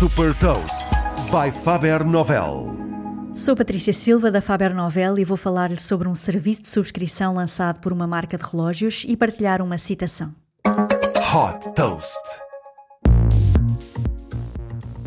Super Toast by Faber Novel. Sou Patrícia Silva da Faber Novel e vou falar-lhe sobre um serviço de subscrição lançado por uma marca de relógios e partilhar uma citação. Hot Toast.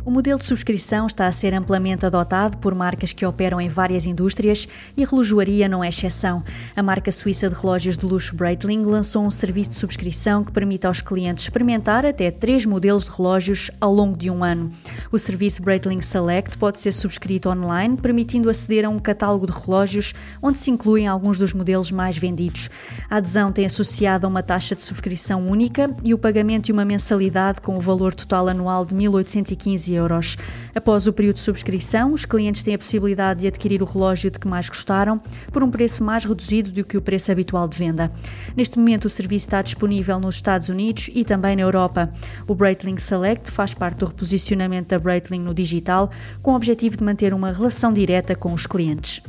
O modelo de subscrição está a ser amplamente adotado por marcas que operam em várias indústrias e a relojoaria não é exceção. A marca suíça de relógios de luxo Breitling lançou um serviço de subscrição que permite aos clientes experimentar até três modelos de relógios ao longo de um ano. O serviço Breitling Select pode ser subscrito online, permitindo aceder a um catálogo de relógios onde se incluem alguns dos modelos mais vendidos. A adesão tem associado a uma taxa de subscrição única e o pagamento de uma mensalidade com o valor total anual de 1.815 euros. Após o período de subscrição, os clientes têm a possibilidade de adquirir o relógio de que mais gostaram por um preço mais reduzido do que o preço habitual de venda. Neste momento, o serviço está disponível nos Estados Unidos e também na Europa. O Breitling Select faz parte do reposicionamento da Breitling no digital, com o objetivo de manter uma relação direta com os clientes.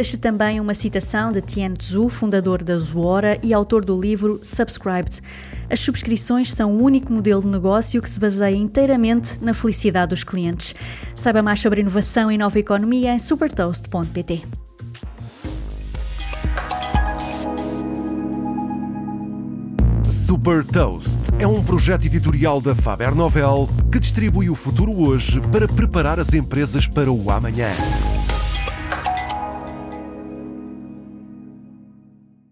Deixo também uma citação de Tien Tzu, fundador da Zuora e autor do livro Subscribed. As subscrições são o único modelo de negócio que se baseia inteiramente na felicidade dos clientes. Saiba mais sobre inovação e nova economia em supertoast.pt. Super Toast é um projeto editorial da Faber Novel que distribui o futuro hoje para preparar as empresas para o amanhã.